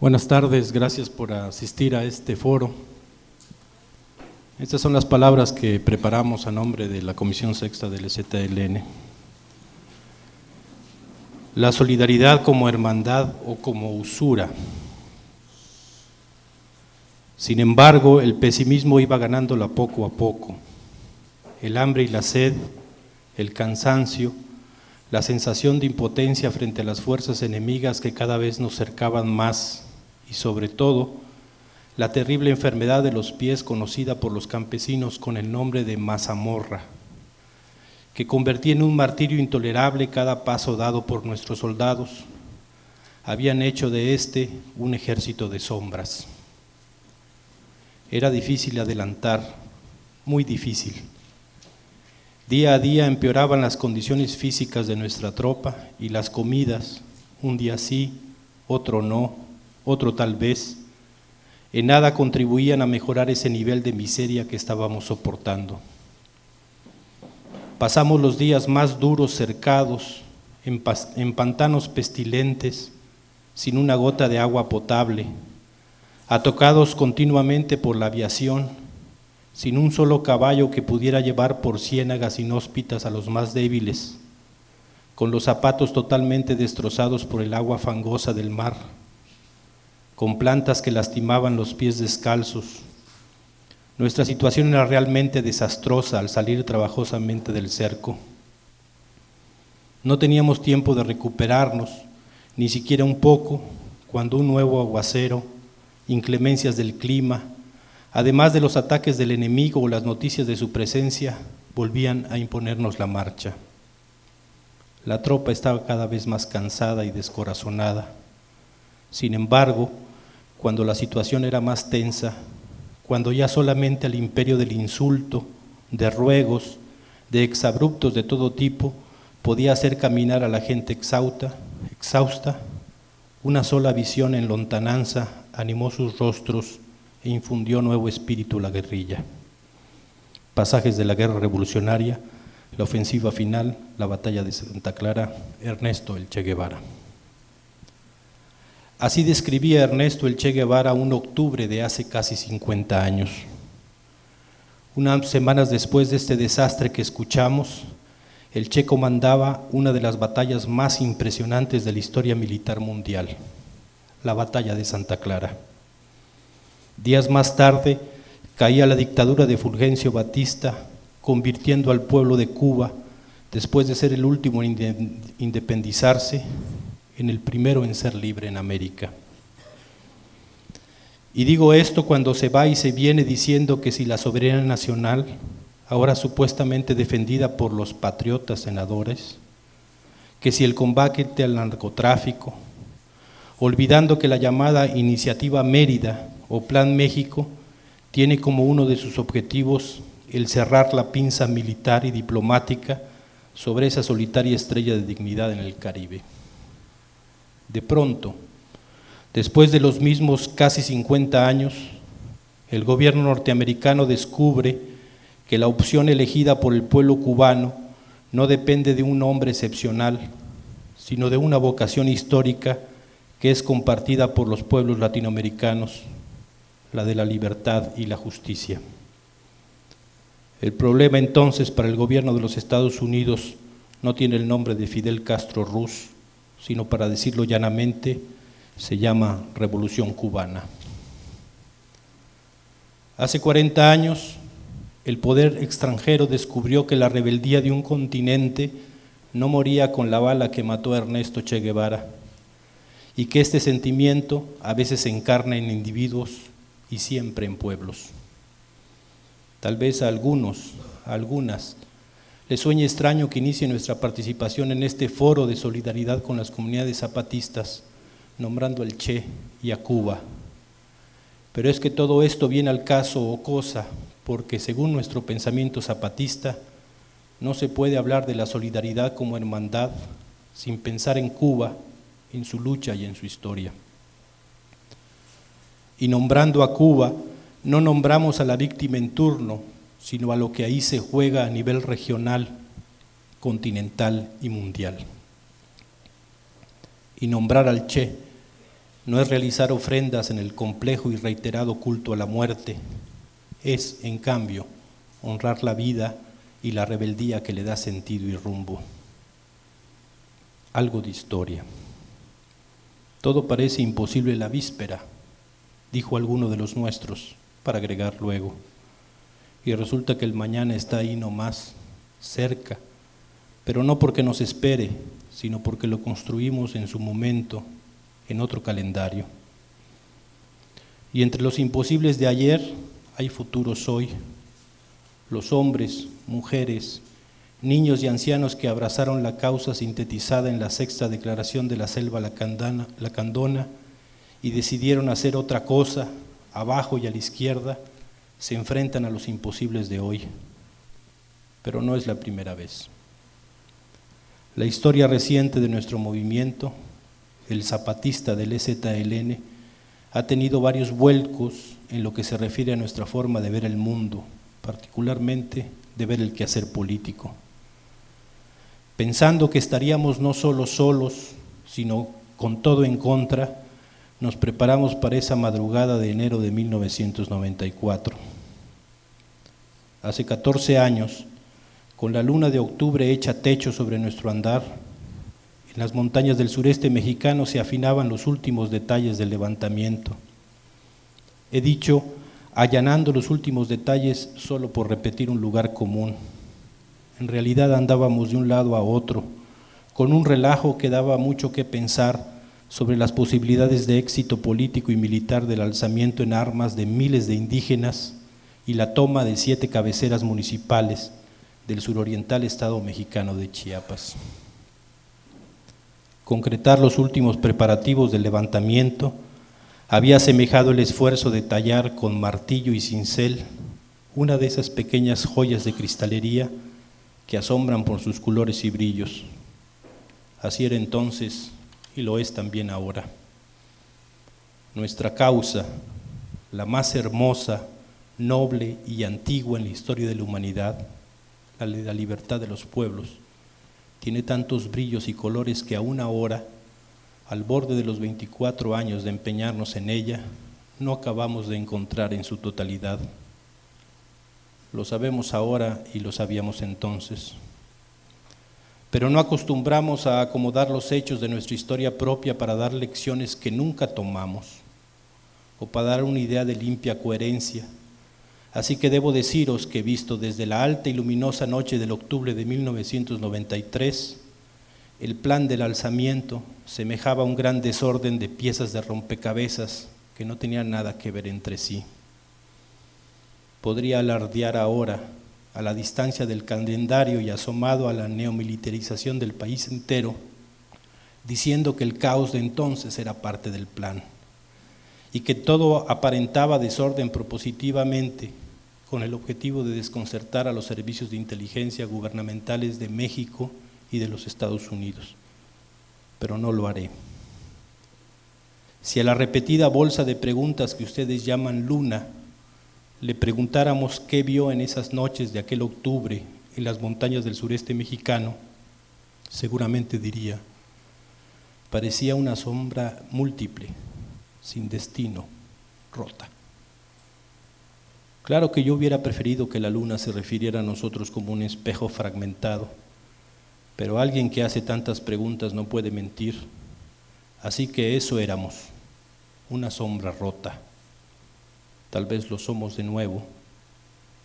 Buenas tardes, gracias por asistir a este foro. Estas son las palabras que preparamos a nombre de la Comisión Sexta del ZLN. La solidaridad como hermandad o como usura. Sin embargo, el pesimismo iba ganándola poco a poco. El hambre y la sed, el cansancio, la sensación de impotencia frente a las fuerzas enemigas que cada vez nos cercaban más y sobre todo la terrible enfermedad de los pies conocida por los campesinos con el nombre de mazamorra, que convertía en un martirio intolerable cada paso dado por nuestros soldados, habían hecho de este un ejército de sombras. Era difícil adelantar, muy difícil. Día a día empeoraban las condiciones físicas de nuestra tropa y las comidas, un día sí, otro no, otro tal vez, en nada contribuían a mejorar ese nivel de miseria que estábamos soportando. Pasamos los días más duros cercados, en, pantanos pestilentes, sin una gota de agua potable, atocados continuamente por la aviación, sin un solo caballo que pudiera llevar por ciénagas inhóspitas a los más débiles, con los zapatos totalmente destrozados por el agua fangosa del mar con plantas que lastimaban los pies descalzos. Nuestra situación era realmente desastrosa al salir trabajosamente del cerco. No teníamos tiempo de recuperarnos, ni siquiera un poco, cuando un nuevo aguacero, inclemencias del clima, además de los ataques del enemigo o las noticias de su presencia, volvían a imponernos la marcha. La tropa estaba cada vez más cansada y descorazonada. Sin embargo, cuando la situación era más tensa, cuando ya solamente al imperio del insulto, de ruegos, de exabruptos de todo tipo, podía hacer caminar a la gente exhausta, exhausta, una sola visión en lontananza animó sus rostros e infundió nuevo espíritu a la guerrilla. Pasajes de la guerra revolucionaria, la ofensiva final, la batalla de Santa Clara, Ernesto el Che Guevara. Así describía Ernesto el Che Guevara un octubre de hace casi 50 años. Unas semanas después de este desastre que escuchamos, el Che comandaba una de las batallas más impresionantes de la historia militar mundial, la batalla de Santa Clara. Días más tarde caía la dictadura de Fulgencio Batista, convirtiendo al pueblo de Cuba, después de ser el último en independizarse, en el primero en ser libre en América. Y digo esto cuando se va y se viene diciendo que si la soberanía nacional, ahora supuestamente defendida por los patriotas senadores, que si el combate al narcotráfico, olvidando que la llamada Iniciativa Mérida o Plan México tiene como uno de sus objetivos el cerrar la pinza militar y diplomática sobre esa solitaria estrella de dignidad en el Caribe. De pronto, después de los mismos casi 50 años, el gobierno norteamericano descubre que la opción elegida por el pueblo cubano no depende de un hombre excepcional, sino de una vocación histórica que es compartida por los pueblos latinoamericanos, la de la libertad y la justicia. El problema entonces para el gobierno de los Estados Unidos no tiene el nombre de Fidel Castro Ruz, sino para decirlo llanamente, se llama Revolución Cubana. Hace 40 años, el poder extranjero descubrió que la rebeldía de un continente no moría con la bala que mató a Ernesto Che Guevara y que este sentimiento a veces se encarna en individuos y siempre en pueblos. Tal vez a algunos, a algunas, le sueña extraño que inicie nuestra participación en este foro de solidaridad con las comunidades zapatistas, nombrando al Che y a Cuba. Pero es que todo esto viene al caso o cosa, porque según nuestro pensamiento zapatista, no se puede hablar de la solidaridad como hermandad sin pensar en Cuba, en su lucha y en su historia. Y nombrando a Cuba, no nombramos a la víctima en turno, sino a lo que ahí se juega a nivel regional, continental y mundial. Y nombrar al Che no es realizar ofrendas en el complejo y reiterado culto a la muerte, es, en cambio, honrar la vida y la rebeldía que le da sentido y rumbo. Algo de historia. Todo parece imposible la víspera, dijo alguno de los nuestros, para agregar luego. Y resulta que el mañana está ahí nomás, cerca, pero no porque nos espere, sino porque lo construimos en su momento, en otro calendario. Y entre los imposibles de ayer hay futuros hoy. Los hombres, mujeres, niños y ancianos que abrazaron la causa sintetizada en la sexta declaración de la selva lacandona y decidieron hacer otra cosa, abajo y a la izquierda, se enfrentan a los imposibles de hoy. Pero no es la primera vez. La historia reciente de nuestro movimiento, el zapatista del EZLN, ha tenido varios vuelcos en lo que se refiere a nuestra forma de ver el mundo, particularmente de ver el quehacer político pensando que estaríamos no solo solos, sino con todo en contra, nos preparamos para esa madrugada de enero de 1994. Hace 14 años, con la luna de octubre hecha techo sobre nuestro andar, en las montañas del sureste mexicano se afinaban los últimos detalles del levantamiento. He dicho, allanando los últimos detalles solo por repetir un lugar común en realidad andábamos de un lado a otro, con un relajo que daba mucho que pensar sobre las posibilidades de éxito político y militar del alzamiento en armas de miles de indígenas y la toma de siete cabeceras municipales del suroriental estado mexicano de Chiapas. Concretar los últimos preparativos del levantamiento había asemejado el esfuerzo de tallar con martillo y cincel una de esas pequeñas joyas de cristalería que asombran por sus colores y brillos. Así era entonces y lo es también ahora. Nuestra causa, la más hermosa, noble y antigua en la historia de la humanidad, la de la libertad de los pueblos, tiene tantos brillos y colores que aún ahora, al borde de los 24 años de empeñarnos en ella, no acabamos de encontrar en su totalidad lo sabemos ahora y lo sabíamos entonces. Pero no acostumbramos a acomodar los hechos de nuestra historia propia para dar lecciones que nunca tomamos o para dar una idea de limpia coherencia. Así que debo deciros que visto desde la alta y luminosa noche del octubre de 1993, el plan del alzamiento semejaba un gran desorden de piezas de rompecabezas que no tenían nada que ver entre sí podría alardear ahora, a la distancia del calendario y asomado a la neomilitarización del país entero, diciendo que el caos de entonces era parte del plan y que todo aparentaba desorden propositivamente con el objetivo de desconcertar a los servicios de inteligencia gubernamentales de México y de los Estados Unidos. Pero no lo haré. Si a la repetida bolsa de preguntas que ustedes llaman luna le preguntáramos qué vio en esas noches de aquel octubre en las montañas del sureste mexicano, seguramente diría, parecía una sombra múltiple, sin destino, rota. Claro que yo hubiera preferido que la luna se refiriera a nosotros como un espejo fragmentado, pero alguien que hace tantas preguntas no puede mentir, así que eso éramos, una sombra rota tal vez lo somos de nuevo,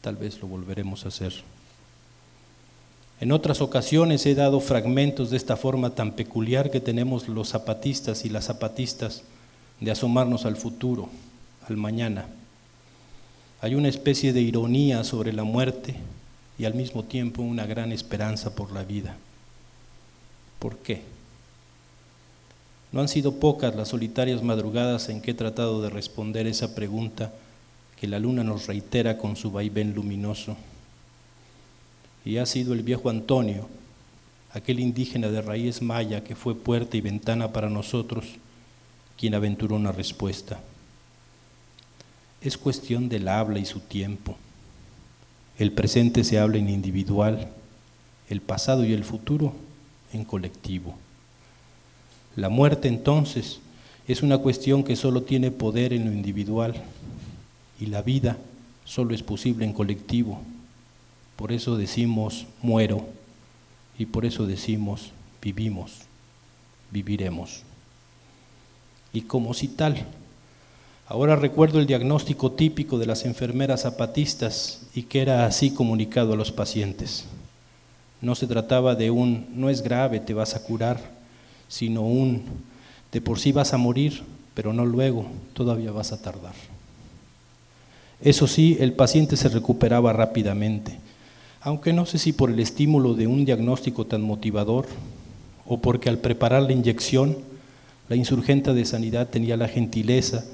tal vez lo volveremos a hacer. En otras ocasiones he dado fragmentos de esta forma tan peculiar que tenemos los zapatistas y las zapatistas de asomarnos al futuro, al mañana. Hay una especie de ironía sobre la muerte y al mismo tiempo una gran esperanza por la vida. ¿Por qué? No han sido pocas las solitarias madrugadas en que he tratado de responder esa pregunta que la luna nos reitera con su vaivén luminoso. Y ha sido el viejo Antonio, aquel indígena de raíz maya que fue puerta y ventana para nosotros, quien aventuró una respuesta. Es cuestión del habla y su tiempo. El presente se habla en individual, el pasado y el futuro en colectivo. La muerte entonces es una cuestión que solo tiene poder en lo individual y la vida solo es posible en colectivo. Por eso decimos muero y por eso decimos vivimos, viviremos. Y como si tal, ahora recuerdo el diagnóstico típico de las enfermeras zapatistas y que era así comunicado a los pacientes. No se trataba de un no es grave, te vas a curar, sino un de por sí vas a morir, pero no luego, todavía vas a tardar. Eso sí, el paciente se recuperaba rápidamente, aunque no sé si por el estímulo de un diagnóstico tan motivador o porque al preparar la inyección, la insurgente de sanidad tenía la gentileza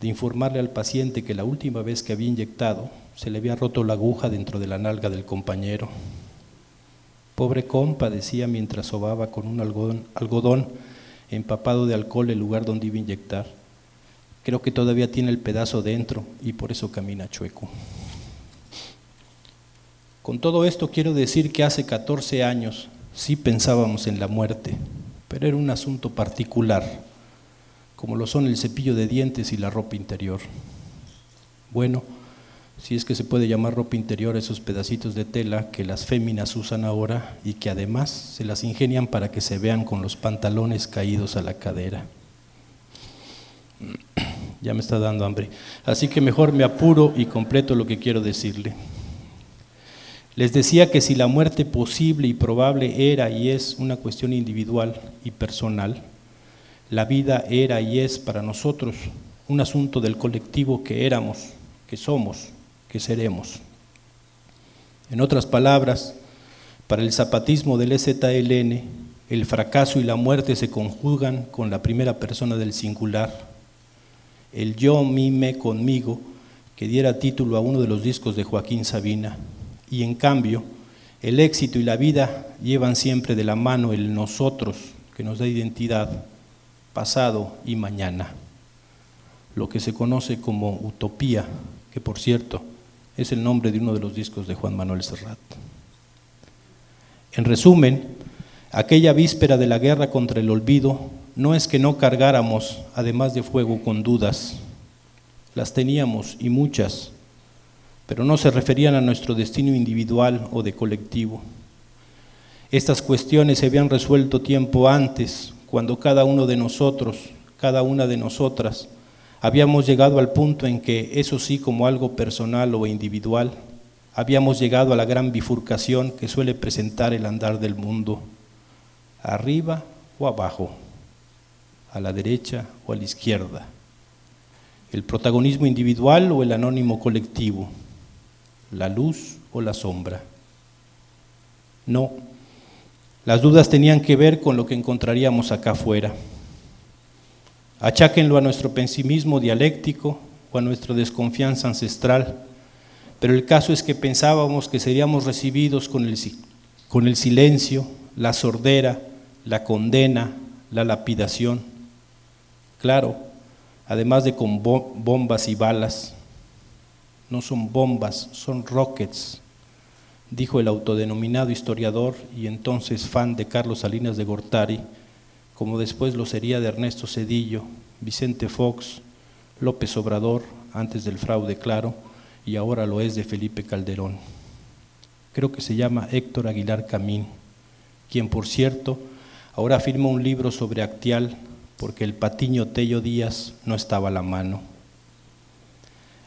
de informarle al paciente que la última vez que había inyectado se le había roto la aguja dentro de la nalga del compañero. Pobre compa, decía mientras sobaba con un algodón, algodón empapado de alcohol el lugar donde iba a inyectar. Creo que todavía tiene el pedazo dentro y por eso camina chueco. Con todo esto quiero decir que hace 14 años sí pensábamos en la muerte, pero era un asunto particular, como lo son el cepillo de dientes y la ropa interior. Bueno, si es que se puede llamar ropa interior esos pedacitos de tela que las féminas usan ahora y que además se las ingenian para que se vean con los pantalones caídos a la cadera. Ya me está dando hambre. Así que mejor me apuro y completo lo que quiero decirle. Les decía que si la muerte posible y probable era y es una cuestión individual y personal, la vida era y es para nosotros un asunto del colectivo que éramos, que somos que seremos. En otras palabras, para el zapatismo del EZLN, el fracaso y la muerte se conjugan con la primera persona del singular, el yo, mi, me, conmigo, que diera título a uno de los discos de Joaquín Sabina. Y en cambio, el éxito y la vida llevan siempre de la mano el nosotros, que nos da identidad, pasado y mañana. Lo que se conoce como utopía, que por cierto, es el nombre de uno de los discos de Juan Manuel Serrat. En resumen, aquella víspera de la guerra contra el olvido no es que no cargáramos, además de fuego, con dudas. Las teníamos y muchas, pero no se referían a nuestro destino individual o de colectivo. Estas cuestiones se habían resuelto tiempo antes, cuando cada uno de nosotros, cada una de nosotras, Habíamos llegado al punto en que, eso sí como algo personal o individual, habíamos llegado a la gran bifurcación que suele presentar el andar del mundo, arriba o abajo, a la derecha o a la izquierda, el protagonismo individual o el anónimo colectivo, la luz o la sombra. No, las dudas tenían que ver con lo que encontraríamos acá afuera. Acháquenlo a nuestro pesimismo dialéctico o a nuestra desconfianza ancestral, pero el caso es que pensábamos que seríamos recibidos con el, con el silencio, la sordera, la condena, la lapidación. Claro, además de con bombas y balas. No son bombas, son rockets, dijo el autodenominado historiador y entonces fan de Carlos Salinas de Gortari, como después lo sería de Ernesto Cedillo, Vicente Fox, López Obrador, antes del fraude claro, y ahora lo es de Felipe Calderón. Creo que se llama Héctor Aguilar Camín, quien por cierto ahora firma un libro sobre Actial porque el patiño Tello Díaz no estaba a la mano.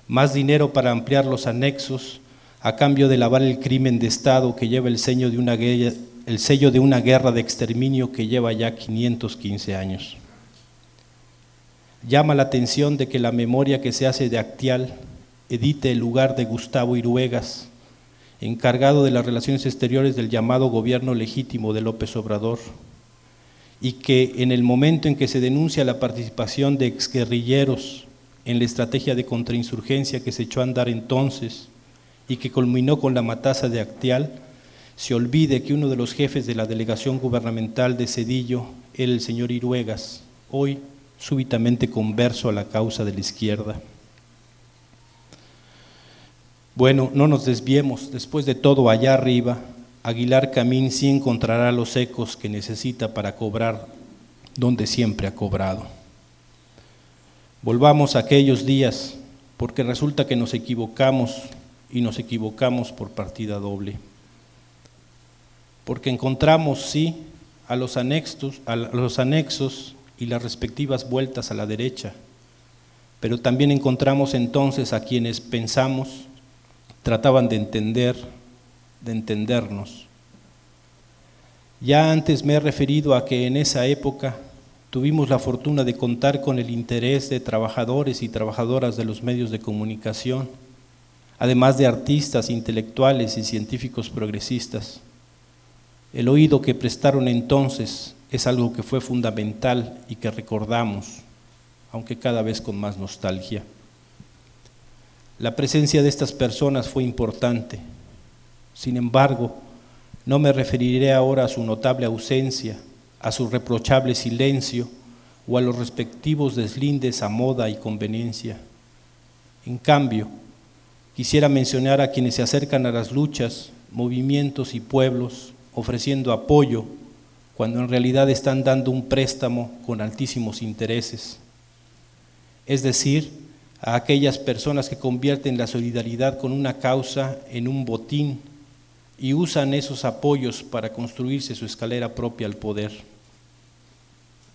Más dinero para ampliar los anexos a cambio de lavar el crimen de Estado que lleva el sello de una guerra, de de exterminio que lleva ya 515 años. Llama la atención de que la memoria que se hace de Actial edite el lugar de Gustavo Iruegas, encargado de las relaciones exteriores del llamado gobierno legítimo de López Obrador, y que en el momento en que se denuncia la participación de exguerrilleros en la estrategia de contrainsurgencia que se echó a andar entonces y que culminó con la mataza de Actial, se olvide que uno de los jefes de la delegación gubernamental de Cedillo era el señor Iruegas, hoy súbitamente converso a la causa de la izquierda. Bueno, no nos desviemos, después de todo allá arriba, Aguilar Camín sí encontrará los ecos que necesita para cobrar donde siempre ha cobrado. Volvamos a aquellos días, porque resulta que nos equivocamos y nos equivocamos por partida doble. Porque encontramos, sí, a los anexos, a los anexos y las respectivas vueltas a la derecha, pero también encontramos entonces a quienes pensamos trataban de entender, de entendernos. Ya antes me he referido a que en esa época tuvimos la fortuna de contar con el interés de trabajadores y trabajadoras de los medios de comunicación, además de artistas, intelectuales y científicos progresistas. El oído que prestaron entonces es algo que fue fundamental y que recordamos, aunque cada vez con más nostalgia. La presencia de estas personas fue importante. Sin embargo, no me referiré ahora a su notable ausencia, a su reprochable silencio o a los respectivos deslindes a moda y conveniencia. En cambio, quisiera mencionar a quienes se acercan a las luchas, movimientos y pueblos ofreciendo apoyo cuando en realidad están dando un préstamo con altísimos intereses. Es decir, a aquellas personas que convierten la solidaridad con una causa en un botín y usan esos apoyos para construirse su escalera propia al poder.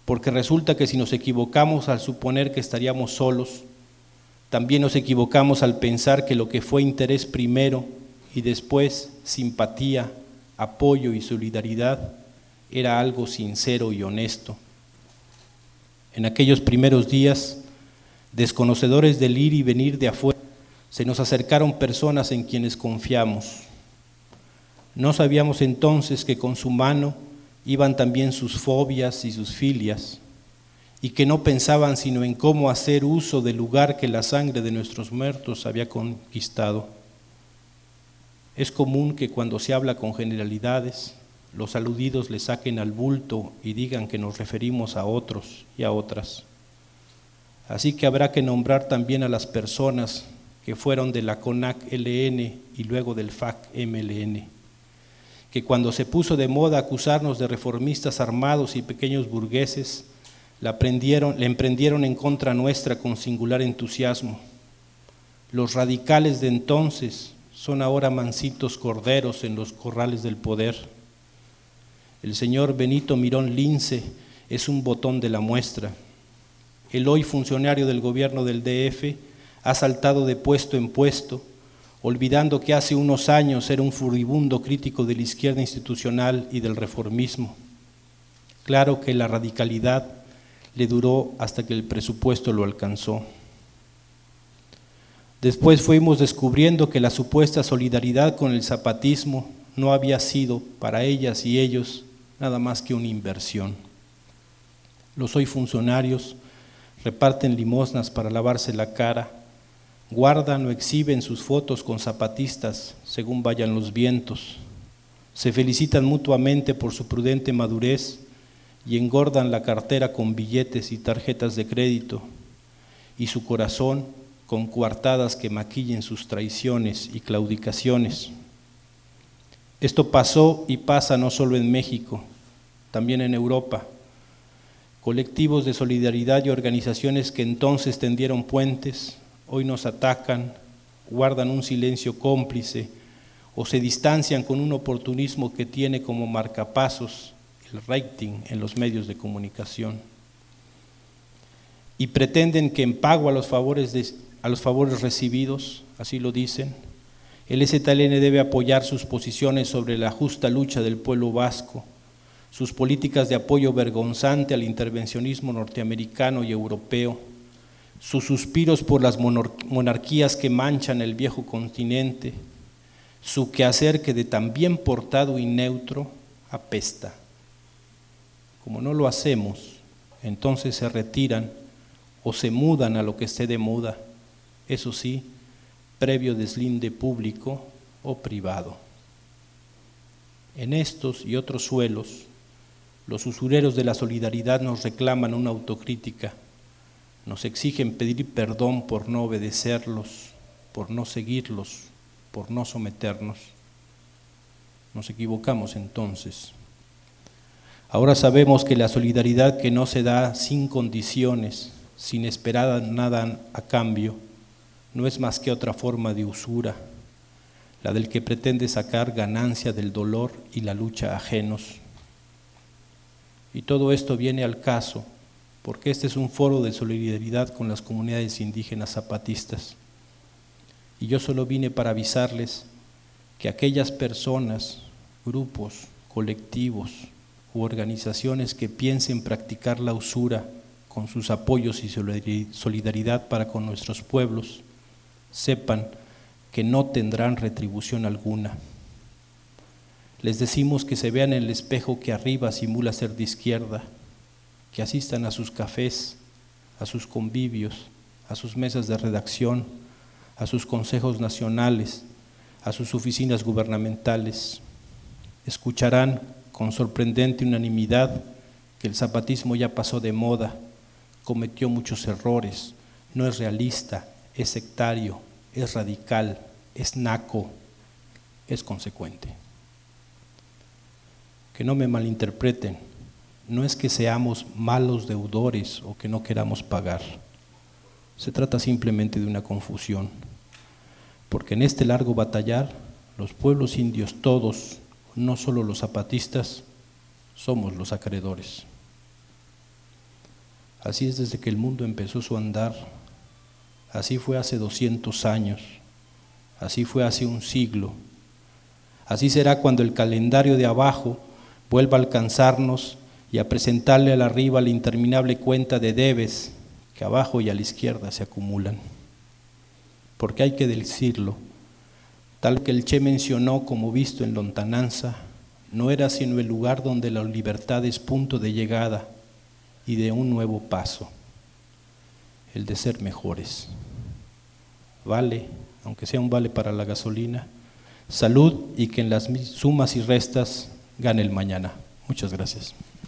Porque resulta que si nos equivocamos al suponer que estaríamos solos, también nos equivocamos al pensar que lo que fue interés primero y después simpatía, apoyo y solidaridad era algo sincero y honesto. En aquellos primeros días, desconocedores del ir y venir de afuera, se nos acercaron personas en quienes confiamos no sabíamos entonces que con su mano iban también sus fobias y sus filias, y que no pensaban sino en cómo hacer uso del lugar que la sangre de nuestros muertos había conquistado. Es común que cuando se habla con generalidades, los aludidos le saquen al bulto y digan que nos referimos a otros y a otras. Así que habrá que nombrar también a las personas que fueron de la CONAC LN y luego del FAC MLN que cuando se puso de moda acusarnos de reformistas armados y pequeños burgueses, la le emprendieron en contra nuestra con singular entusiasmo. Los radicales de entonces son ahora mansitos corderos en los corrales del poder. El señor Benito Mirón Lince es un botón de la muestra. El hoy funcionario del gobierno del DF ha saltado de puesto en puesto olvidando que hace unos años era un furibundo crítico de la izquierda institucional y del reformismo. Claro que la radicalidad le duró hasta que el presupuesto lo alcanzó. Después fuimos descubriendo que la supuesta solidaridad con el zapatismo no había sido para ellas y ellos nada más que una inversión. Los hoy funcionarios reparten limosnas para lavarse la cara guardan o exhiben sus fotos con zapatistas según vayan los vientos, se felicitan mutuamente por su prudente madurez y engordan la cartera con billetes y tarjetas de crédito y su corazón con coartadas que maquillen sus traiciones y claudicaciones. Esto pasó y pasa no solo en México, también en Europa. Colectivos de solidaridad y organizaciones que entonces tendieron puentes, hoy nos atacan, guardan un silencio cómplice o se distancian con un oportunismo que tiene como marcapasos el rating en los medios de comunicación. Y pretenden que en pago a los favores, recibidos, así lo dicen, el STLN debe apoyar sus posiciones sobre la justa lucha del pueblo vasco, sus políticas de apoyo vergonzante al intervencionismo norteamericano y europeo, sus suspiros por las monarquías que manchan el viejo continente, su quehacer que de tan bien portado y neutro apesta. Como no lo hacemos, entonces se retiran o se mudan a lo que esté de moda, eso sí, previo deslinde público o privado. En estos y otros suelos, los usureros de la solidaridad nos reclaman una autocrítica nos exigen pedir perdón por no obedecerlos, por no seguirlos, por no someternos. Nos equivocamos entonces. Ahora sabemos que la solidaridad que no se da sin condiciones, sin esperar nada a cambio, no es más que otra forma de usura, la del que pretende sacar ganancia del dolor y la lucha ajenos. Y todo esto viene al caso, porque este es un foro de solidaridad con las comunidades indígenas zapatistas. Y yo solo vine para avisarles que aquellas personas, grupos, colectivos u organizaciones que piensen practicar la usura con sus apoyos y solidaridad para con nuestros pueblos, sepan que no tendrán retribución alguna. Les decimos que se vean en el espejo que arriba simula ser de izquierda, que asistan a sus cafés, a sus convivios, a sus mesas de redacción, a sus consejos nacionales, a sus oficinas gubernamentales. Escucharán con sorprendente unanimidad que el zapatismo ya pasó de moda, cometió muchos errores, no es realista, es sectario, es radical, es naco, es consecuente. Que no me malinterpreten, no es que seamos malos deudores o que no queramos pagar. Se trata simplemente de una confusión porque en este largo batallar, los pueblos indios todos, no solo los zapatistas, somos los acreedores. Así es desde que el mundo empezó su andar, así fue hace 200 años, así fue hace un siglo, así será cuando el calendario de abajo vuelva a alcanzarnos y a presentarle al arriba la interminable cuenta de debes que abajo y a la izquierda se acumulan porque hay que decirlo, tal que el Che mencionó como visto en lontananza, no era sino el lugar donde la libertad es punto de llegada y de un nuevo paso, el de ser mejores. Vale, aunque sea un vale para la gasolina, salud y que en las sumas y restas gane el mañana. Muchas gracias.